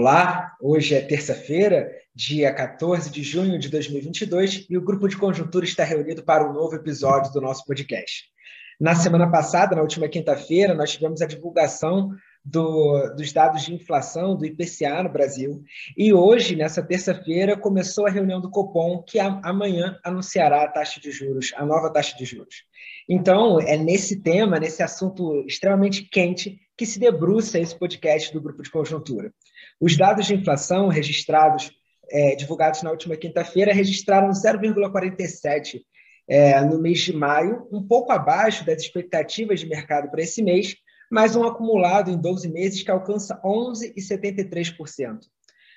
Olá, hoje é terça-feira, dia 14 de junho de 2022, e o grupo de conjuntura está reunido para um novo episódio do nosso podcast. Na semana passada, na última quinta-feira, nós tivemos a divulgação do, dos dados de inflação do IPCA no Brasil. E hoje, nessa terça-feira, começou a reunião do Copom, que amanhã anunciará a taxa de juros, a nova taxa de juros. Então, é nesse tema, nesse assunto extremamente quente, que se debruça esse podcast do Grupo de Conjuntura. Os dados de inflação registrados, é, divulgados na última quinta-feira, registraram 0,47 é, no mês de maio, um pouco abaixo das expectativas de mercado para esse mês, mas um acumulado em 12 meses que alcança 11,73%.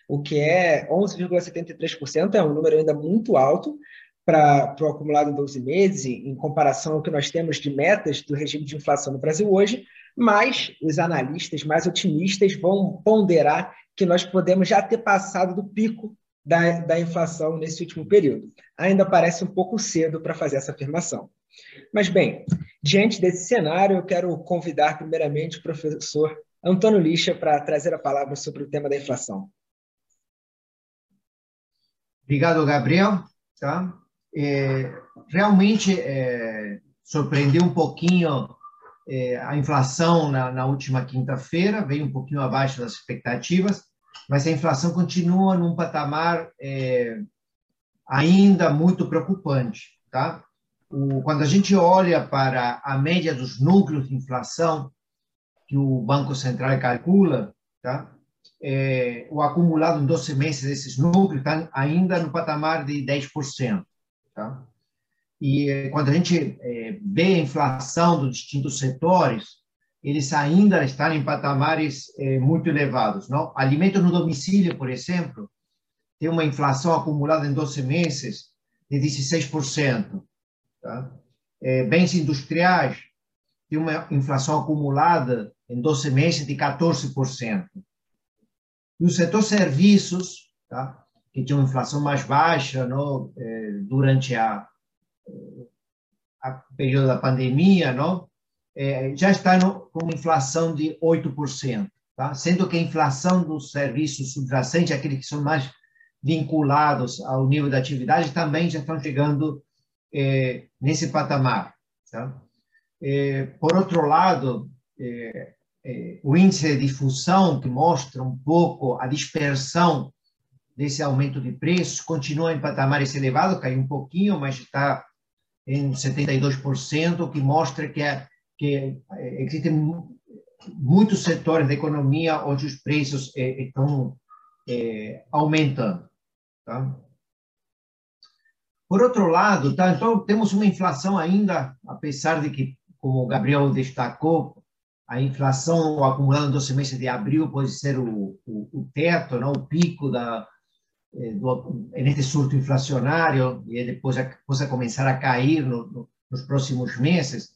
O que é 11,73% é um número ainda muito alto, para o acumulado em 12 meses, em comparação ao que nós temos de metas do regime de inflação no Brasil hoje, mas os analistas mais otimistas vão ponderar que nós podemos já ter passado do pico da, da inflação nesse último período. Ainda parece um pouco cedo para fazer essa afirmação. Mas, bem, diante desse cenário, eu quero convidar primeiramente o professor Antônio Lixa para trazer a palavra sobre o tema da inflação. Obrigado, Gabriel. Tá? é, realmente é, surpreendeu um pouquinho é, a inflação na, na última quinta-feira, veio um pouquinho abaixo das expectativas, mas a inflação continua num patamar é, ainda muito preocupante. Tá? O, quando a gente olha para a média dos núcleos de inflação que o Banco Central calcula, tá? É, o acumulado em 12 meses desses núcleos está ainda no patamar de 10%. Tá? E eh, quando a gente é, vê a inflação dos distintos setores, eles ainda estão em patamares é, muito elevados. Não? Alimentos no domicílio, por exemplo, tem uma inflação acumulada em 12 meses de 16%. Tá? É, bens industriais tem uma inflação acumulada em 12 meses de 14%. E o setor serviços, tá? que tinha uma inflação mais baixa não? Durante a período da pandemia, não? É, já está no, com inflação de 8%, tá? sendo que a inflação dos serviços subjacentes, aqueles que são mais vinculados ao nível da atividade, também já estão chegando é, nesse patamar. Tá? É, por outro lado, é, é, o índice de difusão, que mostra um pouco a dispersão desse aumento de preços, continua em patamares elevados, caiu um pouquinho, mas está em 72%, o que mostra que, é, que existem muitos setores da economia onde os preços é, estão é, aumentando. Tá? Por outro lado, tá, então temos uma inflação ainda, apesar de que, como o Gabriel destacou, a inflação acumulada no semestre de abril pode ser o, o, o teto, não o pico da, do, neste surto inflacionário e depois possa começar a cair no, no, nos próximos meses,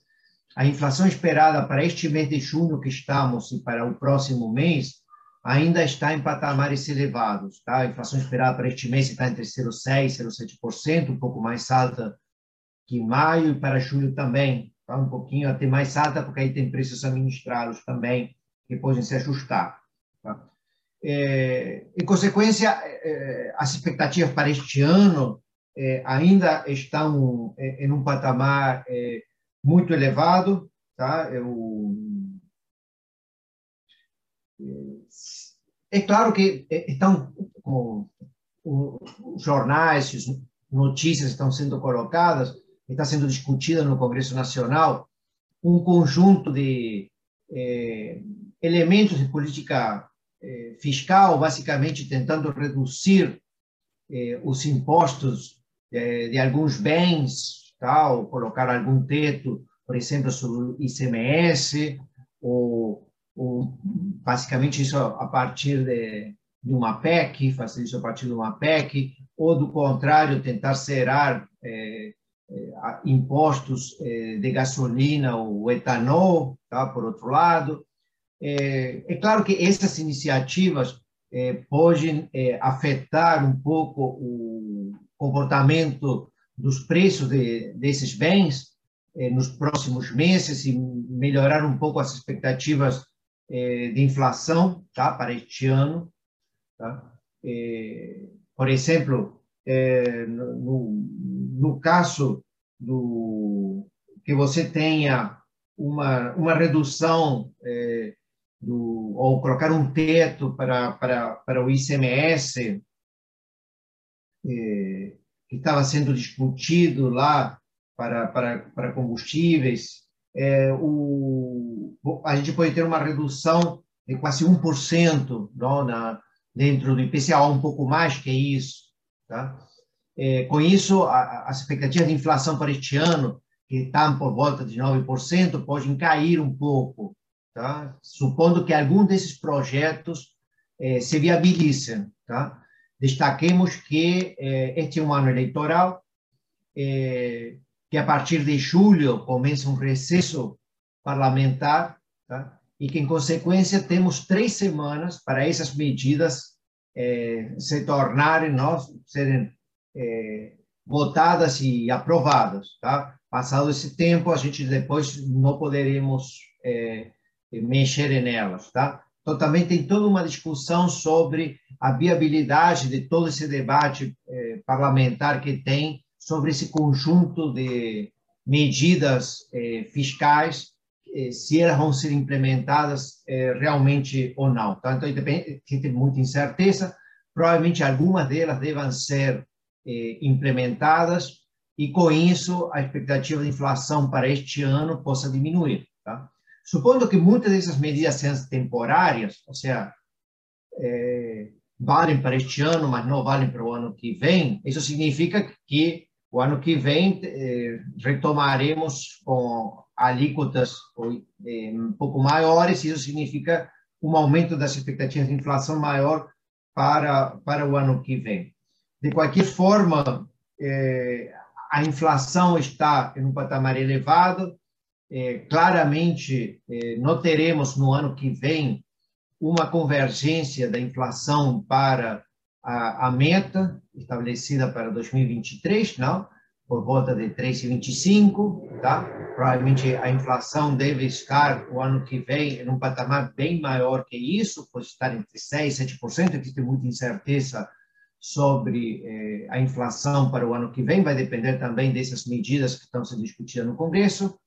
a inflação esperada para este mês de junho que estamos e para o próximo mês ainda está em patamares elevados. Tá? A inflação esperada para este mês está entre 0,6% e 0,7%, um pouco mais alta que em maio, e para julho também, tá? um pouquinho até mais alta, porque aí tem preços administrados também que podem se ajustar. Tá? É, em consequência, é, as expectativas para este ano é, ainda estão em um patamar muito elevado. Tá? Eu, é claro que estão, como os jornais, as notícias estão sendo colocadas, está sendo discutida no Congresso Nacional um conjunto de elementos de política eh, fiscal, basicamente tentando reduzir eh, os impostos eh, de alguns bens, tal, colocar algum teto, por exemplo, sobre o ICMS, ou, ou basicamente isso a partir de, de uma PEC, fazer isso a partir de uma PEC, ou do contrário, tentar zerar eh, impostos de gasolina ou etanol, tá? por outro lado. É, é claro que essas iniciativas é, podem é, afetar um pouco o comportamento dos preços de, desses bens é, nos próximos meses e melhorar um pouco as expectativas é, de inflação tá, para este ano. Tá? É, por exemplo, no, no caso do que você tenha uma, uma redução do, ou colocar um teto para, para, para o ICMS, é, que estava sendo discutido lá para, para, para combustíveis, é, o, a gente pode ter uma redução de quase 1% não, na, dentro do IPCA, um pouco mais que isso. Tá? É, com isso, a, as expectativas de inflação para este ano, que estão por volta de 9%, podem cair um pouco, tá? supondo que algum desses projetos é, se viabilizem. Tá? Destaquemos que é, este é um ano eleitoral, é, que a partir de julho começa um recesso parlamentar, tá? e que, em consequência, temos três semanas para essas medidas é, se tornarem, serem é, votadas e aprovadas. Tá? Passado esse tempo, a gente depois não poderemos é, mexer nelas. Tá? Então, também tem toda uma discussão sobre a viabilidade de todo esse debate é, parlamentar que tem sobre esse conjunto de medidas é, fiscais, é, se elas vão ser implementadas é, realmente ou não. Tá? Então, tem muita incerteza. Provavelmente algumas delas devem ser eh, implementadas e, com isso, a expectativa de inflação para este ano possa diminuir. Tá? Supondo que muitas dessas medidas sejam temporárias, ou seja, é, valem para este ano, mas não valem para o ano que vem, isso significa que o ano que vem é, retomaremos com alíquotas é, um pouco maiores, isso significa um aumento das expectativas de inflação maior para, para o ano que vem. De qualquer forma, é, a inflação está em um patamar elevado. É, claramente, é, não teremos no ano que vem uma convergência da inflação para a, a meta estabelecida para 2023, não? por volta de 3,25, tá? Provavelmente a inflação deve estar o ano que vem em um patamar bem maior que isso, pode estar entre 6 e 7%, existe muita incerteza sobre eh, a inflação para o ano que vem, vai depender também dessas medidas que estão sendo discutidas no Congresso.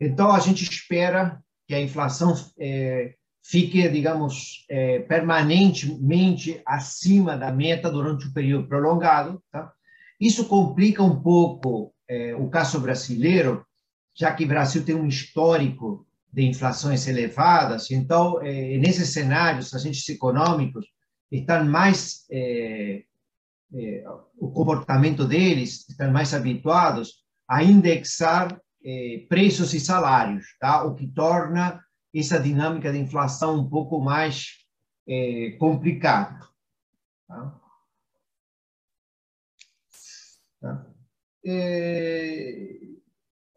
Então, a gente espera que a inflação eh, fique, digamos, eh, permanentemente acima da meta durante um período prolongado. Tá? Isso complica um pouco o caso brasileiro, já que o Brasil tem um histórico de inflações elevadas. Então, nesses cenários, agentes econômicos estão mais é, é, o comportamento deles estão mais habituados a indexar é, preços e salários, tá? O que torna essa dinâmica de inflação um pouco mais é, complicada. Tá? Tá? É,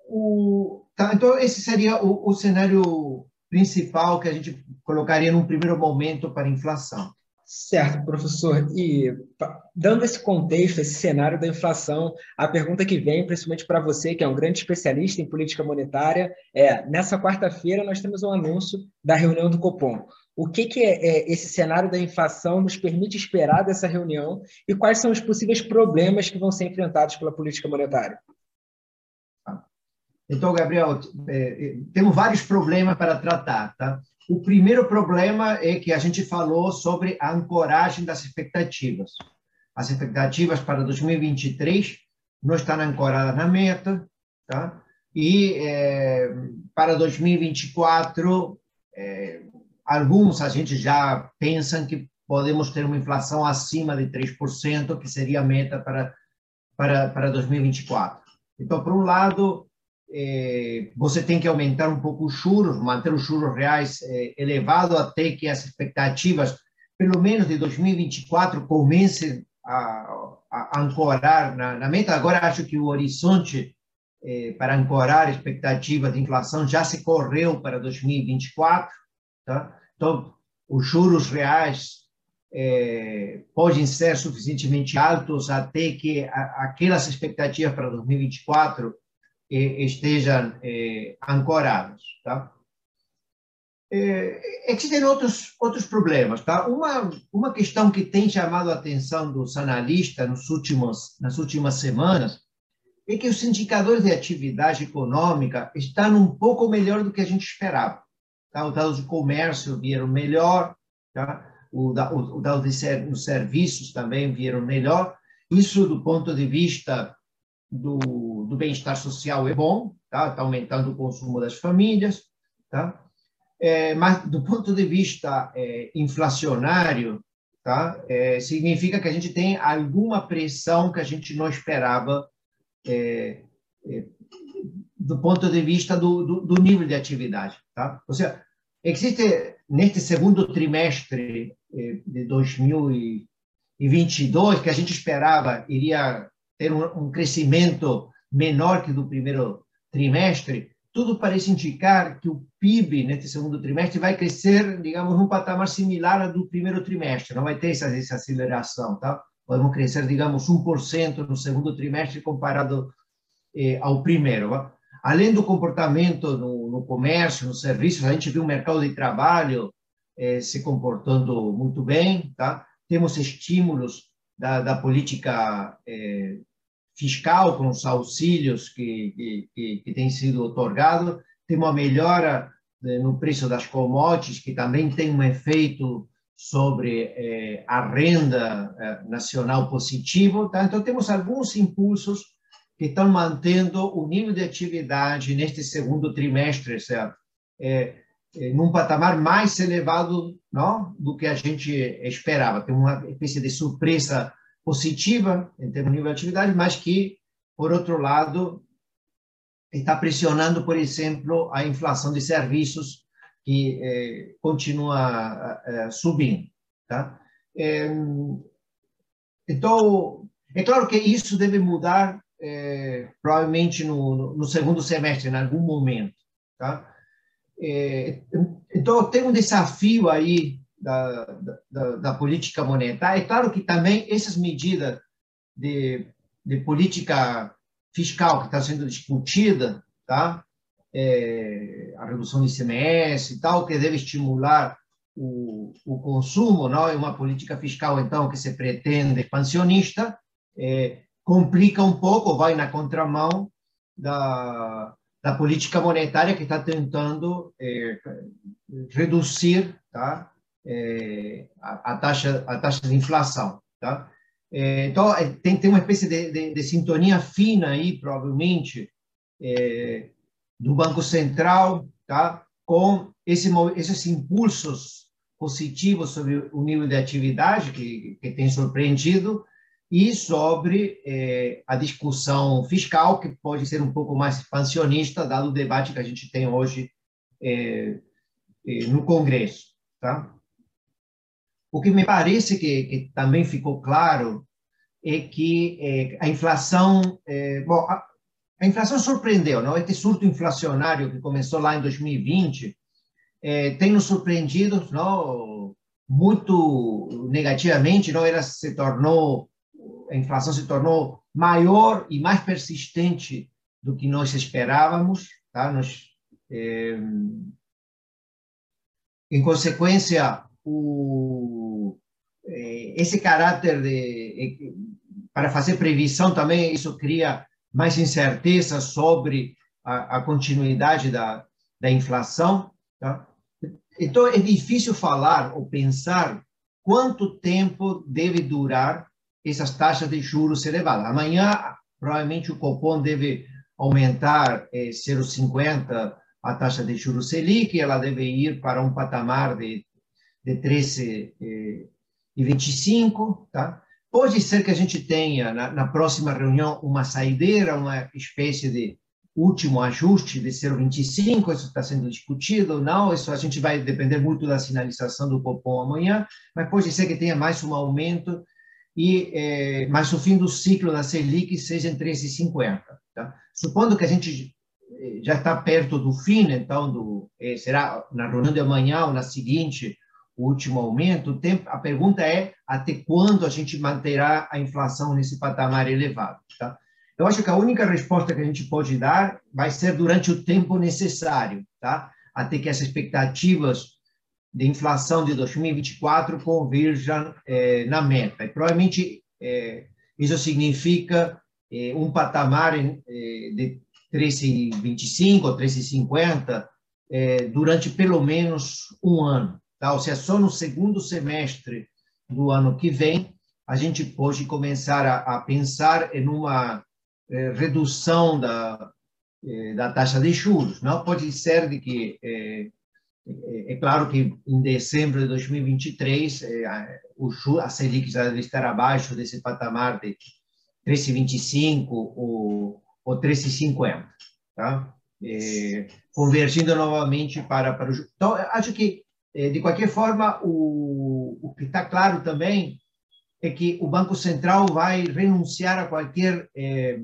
o, tá, então, esse seria o, o cenário principal que a gente colocaria num primeiro momento para a inflação. Certo, professor. E dando esse contexto, esse cenário da inflação, a pergunta que vem, principalmente para você, que é um grande especialista em política monetária, é: nessa quarta-feira nós temos um anúncio da reunião do Copom. O que, que é, é esse cenário da inflação nos permite esperar dessa reunião e quais são os possíveis problemas que vão ser enfrentados pela política monetária? Então, Gabriel, é, é, temos vários problemas para tratar, tá? O primeiro problema é que a gente falou sobre a ancoragem das expectativas. As expectativas para 2023 não estão ancoradas na meta, tá? E é, para 2024, é, alguns a gente já pensam que podemos ter uma inflação acima de 3%, que seria a meta para, para, para 2024. Então, por um lado, é, você tem que aumentar um pouco os juros, manter os juros reais é, elevados até que as expectativas, pelo menos de 2024, comecem a, a ancorar na, na, meta. Agora, acho que o horizonte é, para ancorar a expectativa de inflação já se correu para 2024. Tá? Então, os juros reais podem ser suficientemente altos até que a, aquelas expectativas para 2024 estejam eh, ancorados. Tá? É, existem outros outros problemas, tá? Uma uma questão que tem chamado a atenção dos analistas nos últimos nas últimas semanas é que os indicadores de atividade econômica estão um pouco melhor do que a gente esperava. Tá? Os dados de comércio vieram melhor, tá? o, o, o dado de ser, os serviços também vieram melhor. Isso, do ponto de vista do, do bem-estar social, é bom, está tá aumentando o consumo das famílias. Tá? É, mas, do ponto de vista é, inflacionário, tá? É, significa que a gente tem alguma pressão que a gente não esperava é, é, do ponto de vista do, do, do, nível de atividade. Tá? Ou seja, existe, neste segundo trimestre é, de 2022, que a gente esperava iria ter um, um crescimento menor que do primeiro trimestre, tudo parece indicar que o PIB neste segundo trimestre vai crescer, digamos, num patamar similar ao do primeiro trimestre, não vai ter essa, essa aceleração, tá? podemos crescer, digamos, 1% no segundo trimestre comparado eh, ao primeiro. Além do comportamento no, no, comércio, nos serviços, a gente viu o mercado de trabalho eh, se comportando muito bem, tá? Temos estímulos da, da política eh, fiscal com os auxílios que, que, que têm sido otorgados, temos uma melhora eh, no preço das commodities, que também tem um efeito sobre eh, a renda eh, nacional positivo. Tá? Então, temos alguns impulsos que estão mantendo o nível de atividade neste segundo trimestre, certo? É, é, num patamar mais elevado não, do que a gente esperava. Tem uma espécie de surpresa positiva em termos de nível de atividade, mas que, por outro lado, está pressionando, por exemplo, a inflação de serviços que é, continua é, subindo. Tá? É, então, é claro que isso deve mudar provavelmente no, no, segundo semestre, em algum momento. Tá? É, então, tem um desafio aí da, da, da, política monetária. É claro que também essas medidas de, de política fiscal que está sendo discutida, tá? é, a redução do ICMS e tal, que deve estimular o, o consumo, não é uma política fiscal, então, que se pretende expansionista, é, complica um pouco, vai na contramão da, da política monetária que está tentando é, reduzir tá, é, a, a, taxa, a taxa de inflação. Tá? É, então, é, tem, tem uma espécie de, de, de sintonia fina aí, provavelmente, é, do Banco Central, tá? com esse, esses impulsos positivos sobre o nível de atividade que, que tem surpreendido e sobre eh, a discussão fiscal, que pode ser um pouco mais expansionista, dado o debate que a gente tem hoje eh, no Congresso. Tá? O que me parece que, que também ficou claro é que eh, a inflação, eh, bom, a, a inflação surpreendeu, não? Este surto inflacionário que começou lá em 2020 é, tem nos surpreendido, não? Muito negativamente, não? Ela se tornou, a inflação se tornou maior e mais persistente do que nós esperávamos, tá? Nós, é, em consequência, o, é, esse caráter de para fazer previsão também isso cria mais incerteza sobre a, a continuidade da, da inflação. Tá? Então, é difícil falar ou pensar quanto tempo deve durar essas taxas de juros elevadas. Amanhã, provavelmente, o Copom deve aumentar eh, 0,50 a taxa de juros Selic, ela deve ir para um patamar de, de 13,25, eh, tá? Pode ser que a gente tenha, na, na próxima reunião, uma saideira, uma espécie de último ajuste de 0,25, isso está sendo discutido, não, isso a gente vai depender muito da sinalização do Copom amanhã, mas pode ser que tenha mais um aumento, e é, mas o fim do ciclo da Selic seja em 13,50. Tá? Supondo que a gente eh, já está perto do fim, então, do, é, será na reunião de amanhã ou na seguinte, o último aumento, a pergunta é até quando a gente manterá a inflação nesse patamar elevado. Tá? Eu acho que a única resposta que a gente pode dar vai ser durante o tempo necessário. Tá? até que as expectativas de inflação de 2024 converjam eh, na meta. E provavelmente eh, isso significa eh, um patamar de 13,25 ou 13,50 durante pelo menos um ano. Tá? Ou seja, só no segundo semestre do ano que vem a gente pode começar a, a pensar em uma redução da, da taxa de juros. Não pode ser de que é, é claro que em dezembro de 2023 é, o a Selic já deve estar abaixo desse patamar de 13,25 ou, ou 13,50, tá? É, convergindo novamente para, para o Então, acho que, é, de qualquer forma, o, o que está claro também é que o Banco Central vai renunciar a qualquer é,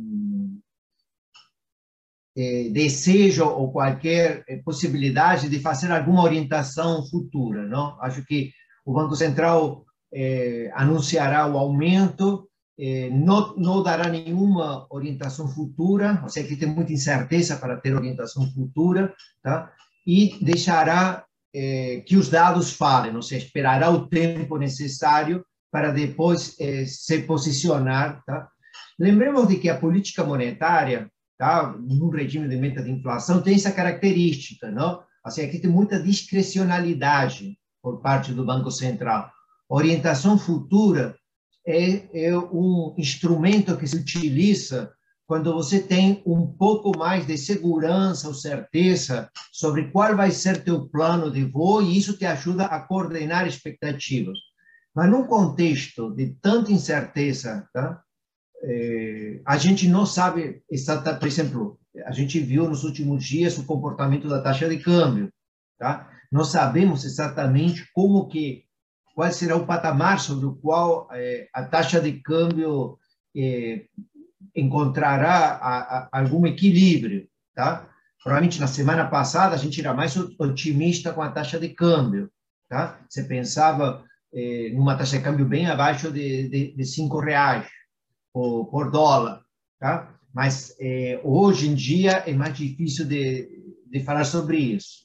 eh, desejo ou qualquer eh, possibilidade de fazer alguma orientação futura, não? Acho que o Banco Central eh, anunciará o aumento, eh, não, não dará nenhuma orientação futura, ou seja, que tem muita incerteza para ter orientação futura, tá? E deixará eh, que os dados falem, ou seja, esperará o tempo necessário para depois eh, se posicionar, tá? Lembremos de que a política monetária tá? no regime de meta de inflação, tem essa característica. Não? Assim, aqui tem muita discrecionalidade por parte do Banco Central. Orientação futura é, é um instrumento que se utiliza quando você tem um pouco mais de segurança ou certeza sobre qual vai ser teu plano de voo e isso te ajuda a coordenar expectativas. Mas num contexto de tanta incerteza, tá? é, a gente não sabe exatamente, por exemplo, a gente viu nos últimos dias o comportamento da taxa de câmbio, tá? Não sabemos exatamente como que qual será o patamar sobre o qual é, a taxa de câmbio é, encontrará a, a, algum equilíbrio, tá? Provavelmente na semana passada a gente era mais otimista com a taxa de câmbio, tá? Você pensava é, numa taxa de câmbio bem abaixo de, de, de cinco reais, por, por dólar, tá? Mas é, hoje em dia é mais difícil de, de falar sobre isso.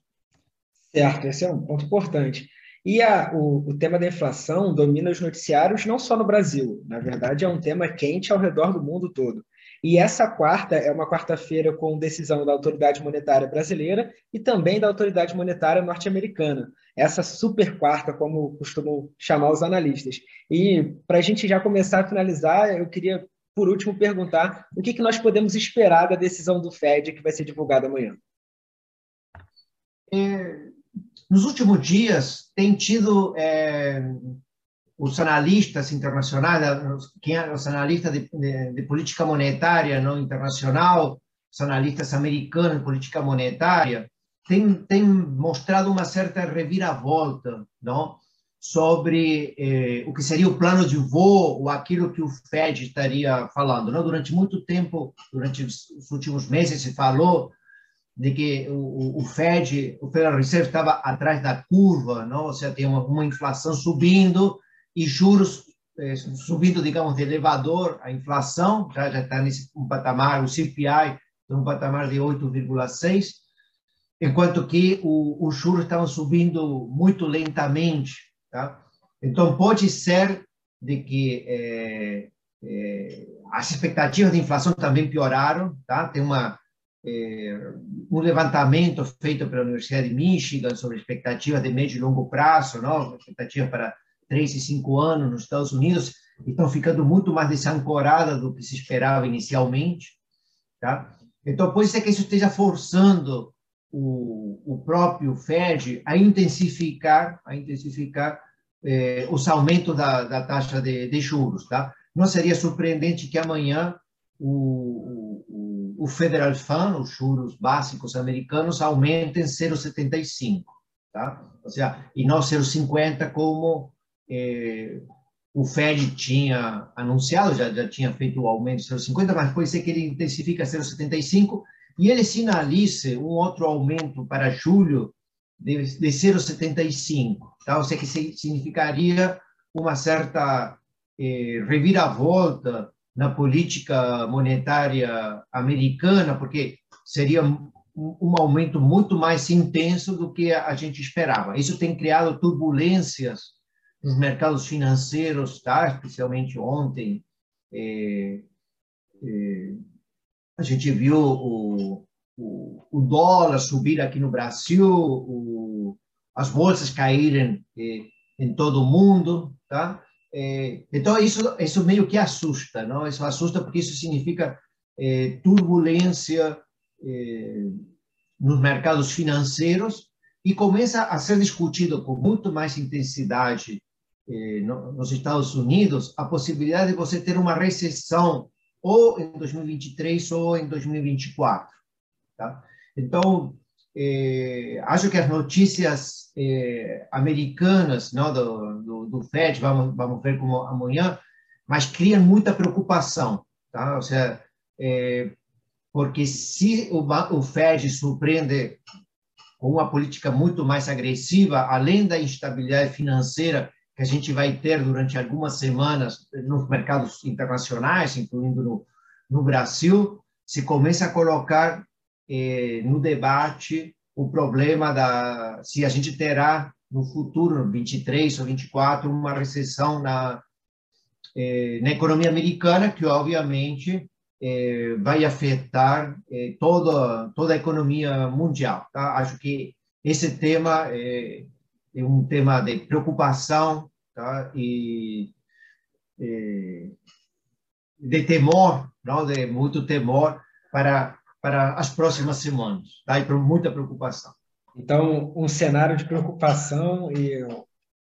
Certo, esse é um ponto importante. E a, o, o, tema da inflação domina os noticiários não só no Brasil, na verdade é um tema quente ao redor do mundo todo. E essa quarta é uma quarta-feira com decisão da autoridade monetária brasileira e também da autoridade monetária norte-americana. Essa super quarta, como costumam chamar os analistas. E para a gente já começar a finalizar, eu queria, por último, perguntar o que, que nós podemos esperar da decisão do Fed que vai ser divulgada amanhã. É, nos últimos dias, tem tido é, os analistas internacionais, os analistas de, de, de, política monetária não internacional, os analistas americanos de política monetária, têm, têm mostrado uma certa reviravolta não? sobre eh, o que seria o plano de voo ou aquilo que o Fed estaria falando. Não? Durante muito tempo, durante os últimos meses, se falou de que o, o Fed, o Federal Reserve estava atrás da curva, não? ou seja, tem uma, uma inflação subindo e juros eh, subindo, digamos, de elevador, a inflação já está nesse um patamar, o CPI um patamar de 8,6, enquanto que o, os juros estavam subindo muito lentamente, tá? Então pode ser de que eh, eh, as expectativas de inflação também pioraram, tá? Tem uma um levantamento feito pela Universidade de Michigan sobre expectativas de médio e longo prazo, não? Expectativa para três e cinco anos nos Estados Unidos estão ficando muito mais desancoradas do que se esperava inicialmente, tá? Então pode ser que isso esteja forçando o, o próprio Fed a intensificar, a intensificar eh, os aumentos da, da taxa de, de, juros, tá? Não seria surpreendente que amanhã o, o, Federal Fund, os juros básicos americanos, aumentem 0,75, tá? Ou seja, e não 0,50 como é, o Fed tinha anunciado, já, já tinha feito o aumento de 0,50, mas pode ser que ele intensifique a 0,75 e ele sinalize um outro aumento para julho de, de 0,75, tá? ou seja, que significaria uma certa eh, reviravolta na política monetária americana, porque seria um aumento muito mais intenso do que a gente esperava. Isso tem criado turbulências nos mercados financeiros, tá? especialmente ontem. É, é, a gente viu o, o, o, dólar subir aqui no Brasil, o, as bolsas caírem é, em todo o mundo. Tá? É, então, isso, isso meio que assusta. Não? Isso assusta porque isso significa é, turbulência é, nos mercados financeiros e começa a ser discutido com muito mais intensidade eh, nos Estados Unidos a possibilidade de você ter uma recessão ou em 2023 ou em 2024. Tá? Então, acho que as notícias americanas não, do, do, FED, vamos, vamos ver como amanhã, mas criam muita preocupação. Tá? Ou seja, eh, porque se o, o FED surpreende com uma política muito mais agressiva, além da instabilidade financeira que a gente vai ter durante algumas semanas nos mercados internacionais, incluindo no, no Brasil, se começa a colocar eh, no debate o problema da se a gente terá no futuro, 23 ou 24, uma recessão na, eh, na economia americana, que obviamente eh, vai afetar eh, toda, toda a economia mundial. Tá? Acho que esse tema é, um tema de preocupação tá? e, de temor, não? de muito temor para, para as próximas semanas, tá? e por muita preocupação. Então, um cenário de preocupação e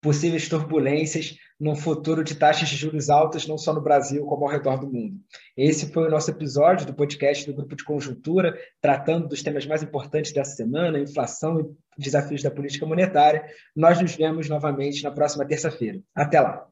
possíveis turbulências num futuro de taxas de juros altas, não só no Brasil, como ao redor do mundo. Esse foi o nosso episódio do podcast do Grupo de Conjuntura, tratando dos temas mais importantes dessa semana, inflação e desafios da política monetária. Nós nos vemos novamente na próxima terça-feira. Até lá!